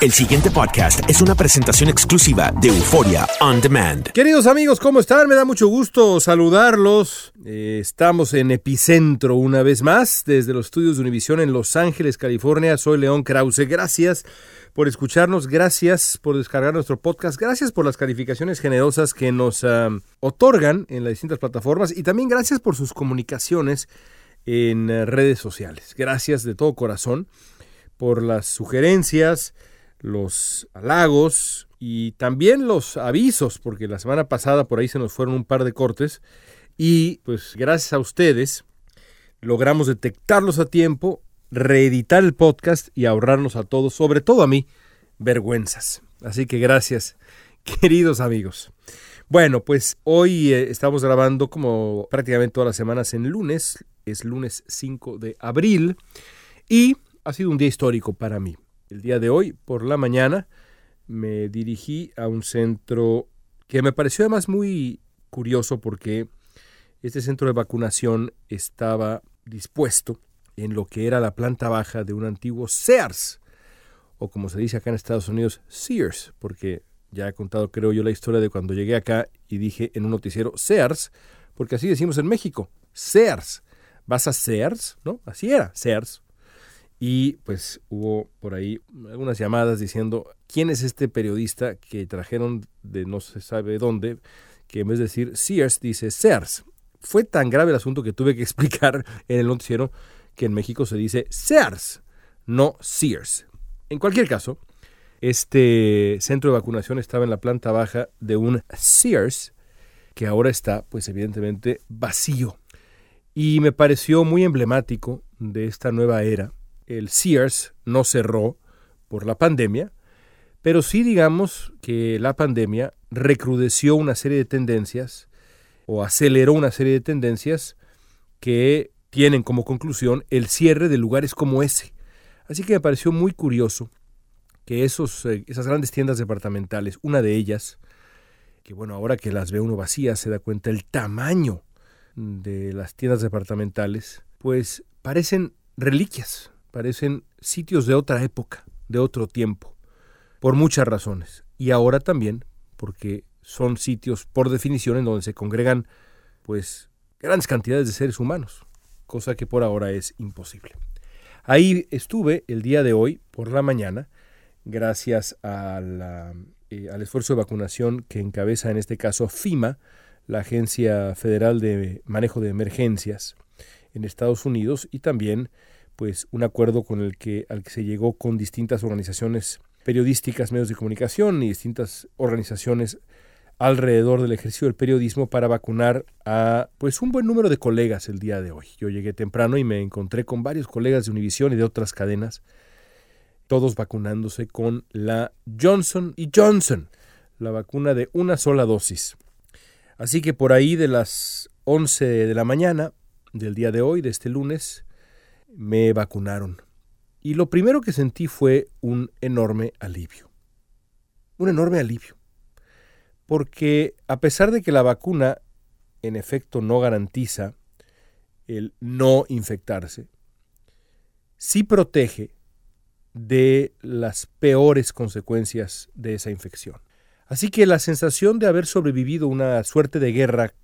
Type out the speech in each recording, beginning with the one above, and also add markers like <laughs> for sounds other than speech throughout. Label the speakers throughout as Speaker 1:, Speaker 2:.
Speaker 1: El siguiente podcast es una presentación exclusiva de Euforia On Demand.
Speaker 2: Queridos amigos, ¿cómo están? Me da mucho gusto saludarlos. Eh, estamos en Epicentro una vez más, desde los estudios de Univisión en Los Ángeles, California. Soy León Krause. Gracias por escucharnos, gracias por descargar nuestro podcast, gracias por las calificaciones generosas que nos otorgan en las distintas plataformas y también gracias por sus comunicaciones en eh, redes sociales. Gracias de todo corazón por las sugerencias, los halagos y también los avisos, porque la semana pasada por ahí se nos fueron un par de cortes y pues gracias a ustedes logramos detectarlos a tiempo, reeditar el podcast y ahorrarnos a todos, sobre todo a mí, vergüenzas. Así que gracias, <laughs> queridos amigos. Bueno, pues hoy eh, estamos grabando como prácticamente todas las semanas en lunes, es lunes 5 de abril y ha sido un día histórico para mí. El día de hoy, por la mañana, me dirigí a un centro que me pareció además muy curioso porque este centro de vacunación estaba dispuesto en lo que era la planta baja de un antiguo Sears, o como se dice acá en Estados Unidos, Sears, porque ya he contado, creo yo, la historia de cuando llegué acá y dije en un noticiero Sears, porque así decimos en México, Sears. Vas a Sears, ¿no? Así era, Sears. Y pues hubo por ahí algunas llamadas diciendo quién es este periodista que trajeron de no se sabe dónde, que en vez de decir Sears dice Sears. Fue tan grave el asunto que tuve que <laughs> explicar en el noticiero que en México se dice Sears, no Sears. En cualquier caso, este centro de vacunación estaba en la planta baja de un Sears que ahora está, pues evidentemente, vacío. Y me pareció muy emblemático de esta nueva era. El Sears no cerró por la pandemia, pero sí digamos que la pandemia recrudeció una serie de tendencias o aceleró una serie de tendencias que tienen como conclusión el cierre de lugares como ese. Así que me pareció muy curioso que esos, eh, esas grandes tiendas departamentales, una de ellas, que bueno, ahora que las ve uno vacías se da cuenta el tamaño de las tiendas departamentales, pues parecen reliquias, parecen sitios de otra época, de otro tiempo, por muchas razones. Y ahora también porque son sitios por definición en donde se congregan pues grandes cantidades de seres humanos, cosa que por ahora es imposible. Ahí estuve el día de hoy por la mañana, gracias eh, al esfuerzo de vacunación que encabeza en este caso FIMA, la Agencia Federal de Manejo de Emergencias en Estados Unidos, y también pues un acuerdo con el que al que se llegó con distintas organizaciones periodísticas, medios de comunicación y distintas organizaciones alrededor del ejercicio del periodismo para vacunar a pues un buen número de colegas el día de hoy. Yo llegué temprano y me encontré con varios colegas de Univision y de otras cadenas, todos vacunándose con la Johnson y Johnson, la vacuna de una sola dosis. Así que por ahí de las 11 de la mañana del día de hoy, de este lunes, me vacunaron. Y lo primero que sentí fue un enorme alivio. Un enorme alivio porque a pesar de que la vacuna en efecto no garantiza el no infectarse, sí protege de las peores consecuencias de esa infección. Así que la sensación de haber sobrevivido una suerte de guerra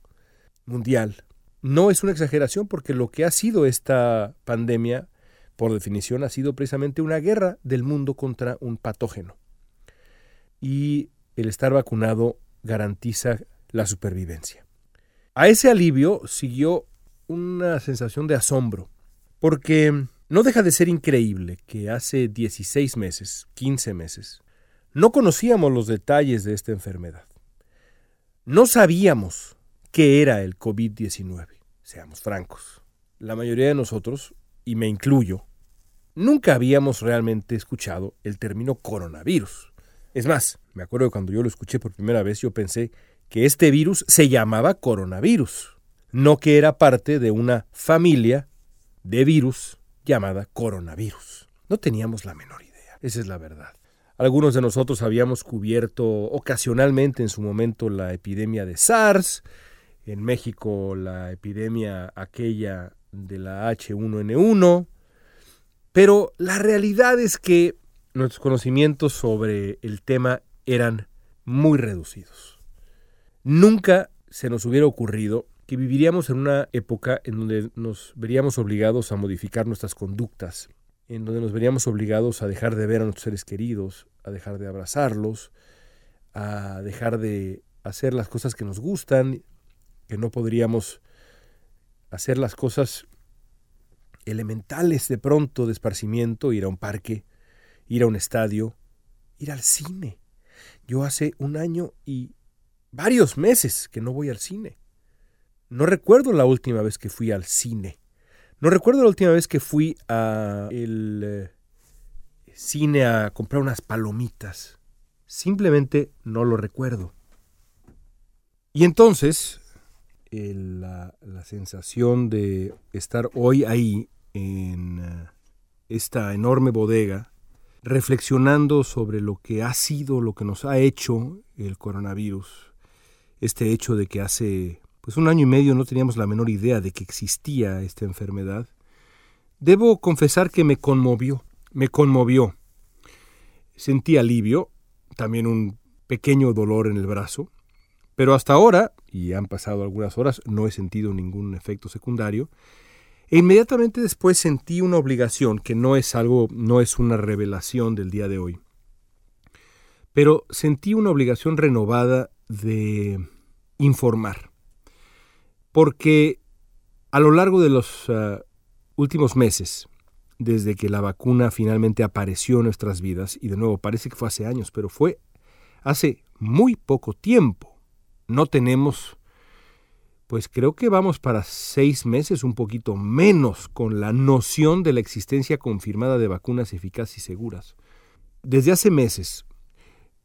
Speaker 2: mundial no es una exageración porque lo que ha sido esta pandemia, por definición, ha sido precisamente una guerra del mundo contra un patógeno. Y el estar vacunado garantiza la supervivencia. A ese alivio siguió una sensación de asombro, porque no deja de ser increíble que hace 16 meses, 15 meses, no conocíamos los detalles de esta enfermedad. No sabíamos qué era el COVID-19, seamos francos. La mayoría de nosotros, y me incluyo, nunca habíamos realmente escuchado el término coronavirus. Es más, me acuerdo que cuando yo lo escuché por primera vez, yo pensé que este virus se llamaba coronavirus, no que era parte de una familia de virus llamada coronavirus. No teníamos la menor idea, esa es la verdad. Algunos de nosotros habíamos cubierto ocasionalmente en su momento la epidemia de SARS, en México la epidemia aquella de la H1N1, pero la realidad es que nuestros conocimientos sobre el tema eran muy reducidos. Nunca se nos hubiera ocurrido que viviríamos en una época en donde nos veríamos obligados a modificar nuestras conductas, en donde nos veríamos obligados a dejar de ver a nuestros seres queridos, a dejar de abrazarlos, a dejar de hacer las cosas que nos gustan, que no podríamos hacer las cosas elementales de pronto de esparcimiento, ir a un parque, ir a un estadio, ir al cine. Yo hace un año y varios meses que no voy al cine. No recuerdo la última vez que fui al cine. No recuerdo la última vez que fui a el eh, cine a comprar unas palomitas. Simplemente no lo recuerdo. Y entonces, la, la, sensación de estar hoy ahí en eh, esta enorme bodega, reflexionando sobre lo que ha sido, lo que nos ha hecho el coronavirus, este hecho de que hace pues un año y medio no teníamos la menor idea de que existía esta enfermedad, debo confesar que me conmovió, me conmovió. Sentí alivio, también un pequeño dolor en el brazo, pero hasta ahora, y han pasado algunas horas, no he sentido ningún efecto secundario, e inmediatamente después sentí una obligación, que no es algo, no es una revelación del día de hoy, pero sentí una obligación renovada de informar. Porque a lo largo de los uh, últimos meses, desde que la vacuna finalmente apareció en nuestras vidas, y de nuevo parece que fue hace años, pero fue hace muy poco tiempo, no tenemos, pues creo que vamos para seis meses, un poquito menos, con la noción de la existencia confirmada de vacunas eficaces y seguras. Desde hace meses,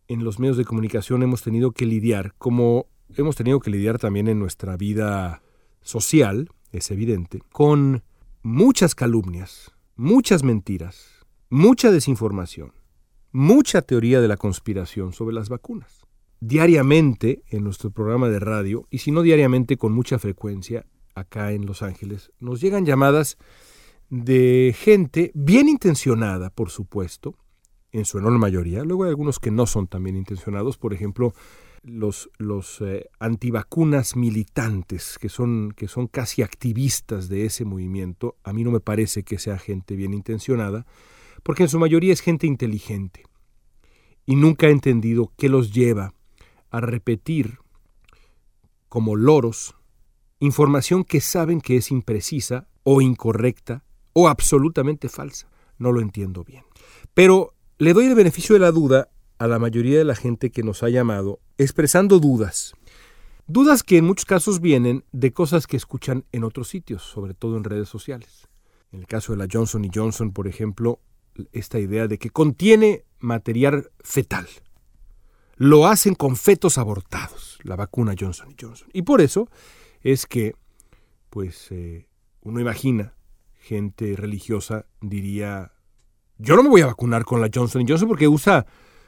Speaker 2: en los medios de comunicación hemos tenido que lidiar, como hemos tenido que lidiar también en nuestra vida social, es evidente, con muchas calumnias, muchas mentiras, mucha desinformación, mucha teoría de la conspiración sobre las vacunas. Diariamente en nuestro programa de radio, y si no diariamente con mucha frecuencia, acá en Los Ángeles, nos llegan llamadas de gente bien intencionada, por supuesto, en su enorme mayoría. Luego hay algunos que no son tan bien intencionados, por ejemplo, los, eh, antivacunas militantes, que son, que son casi activistas de ese movimiento, a mí no me parece que sea gente bien intencionada, porque en su mayoría es gente inteligente y nunca ha entendido qué los lleva a repetir como loros información que saben que es imprecisa o incorrecta o absolutamente falsa. No lo entiendo bien. Pero le doy el beneficio de la duda a la mayoría de la gente que nos ha llamado expresando dudas. Dudas que en muchos casos vienen de cosas que escuchan en otros sitios, sobre todo en redes sociales. En el caso de la Johnson Johnson, por ejemplo, esta idea de que contiene material fetal. Lo hacen con fetos abortados, la vacuna Johnson Johnson. Y por eso es que, pues, eh, uno imagina, gente religiosa diría, yo no me voy a vacunar con la Johnson Johnson porque usa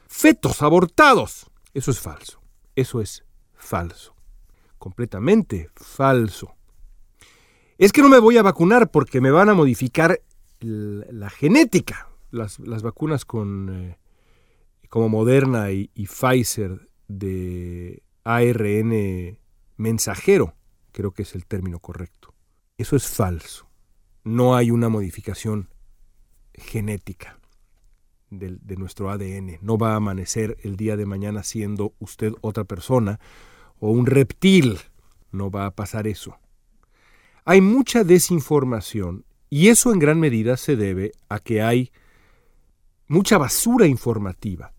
Speaker 2: fetos abortados. Eso es falso. Eso es falso. Completamente falso. Es que no me voy a vacunar porque me van a modificar la genética. Las, vacunas con, eh, como Moderna y, Pfizer de ARN mensajero, creo que es el término correcto. Eso es falso. No hay una modificación genética de, nuestro ADN. No va a amanecer el día de mañana siendo usted otra persona o un reptil. No va a pasar eso. Hay mucha desinformación y eso en gran medida se debe a que hay mucha basura informativa,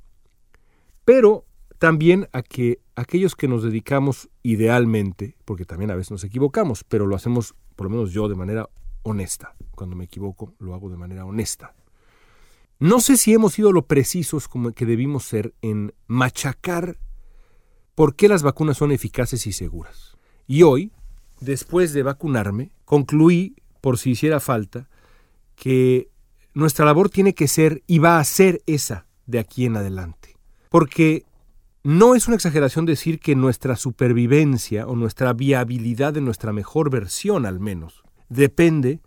Speaker 2: pero también a que aquellos que nos dedicamos idealmente, porque también a veces nos equivocamos, pero lo hacemos, por lo menos yo, de manera honesta. Cuando me equivoco, lo hago de manera honesta No sé si hemos sido lo precisos como que debimos ser en machacar por qué las vacunas son eficaces y seguras. Y hoy, después de vacunarme, concluí, por si hiciera falta, que nuestra labor tiene que ser y va a ser esa de aquí en adelante. Porque no es una exageración decir que nuestra supervivencia o nuestra viabilidad de nuestra mejor versión al menos depende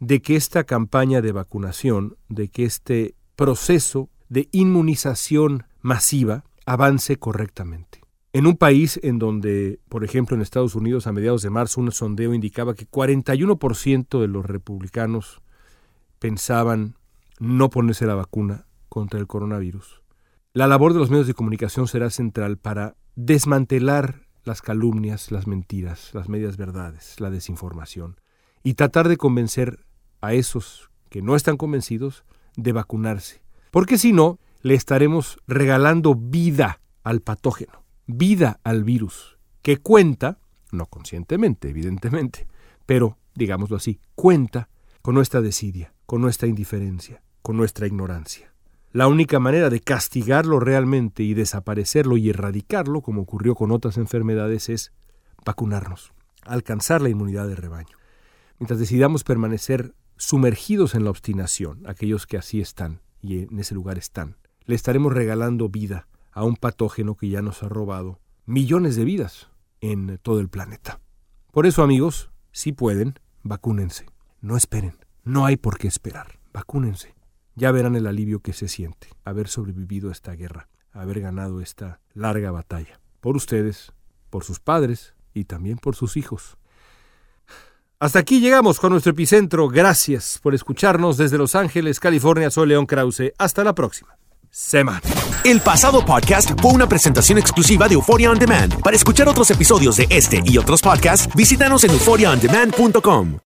Speaker 2: de que esta campaña de vacunación, de que este proceso de inmunización masiva avance correctamente. En un país en donde, por ejemplo, en Estados Unidos a mediados de marzo un sondeo indicaba que 41% de los republicanos pensaban no ponerse la vacuna contra el coronavirus. La labor de los medios de comunicación será central para desmantelar las calumnias, las mentiras, las medias verdades, la desinformación y tratar de convencer a esos que no están convencidos de vacunarse. Porque si no, le estaremos regalando vida al patógeno, vida al virus, que cuenta, no conscientemente, evidentemente, pero, digámoslo así, cuenta con nuestra desidia, con nuestra indiferencia, con nuestra ignorancia. La única manera de castigarlo realmente y desaparecerlo y erradicarlo, como ocurrió con otras enfermedades, es vacunarnos, alcanzar la inmunidad de rebaño. Mientras decidamos permanecer sumergidos en la obstinación, aquellos que así están y en ese lugar están, le estaremos regalando vida a un patógeno que ya nos ha robado millones de vidas en todo el planeta. Por eso, amigos, si pueden, vacúnense. No esperen. No hay por qué esperar. Vacúnense. Ya verán el alivio que se siente haber sobrevivido a esta guerra, haber ganado esta larga batalla. Por ustedes, por sus padres y también por sus hijos. Hasta aquí llegamos con nuestro epicentro. Gracias por escucharnos desde Los Ángeles, California. Soy León Krause. Hasta la próxima semana.
Speaker 1: El pasado podcast fue una presentación exclusiva de Euphoria On Demand. Para escuchar otros episodios de este y otros podcasts, visítanos en euphoriaondemand.com.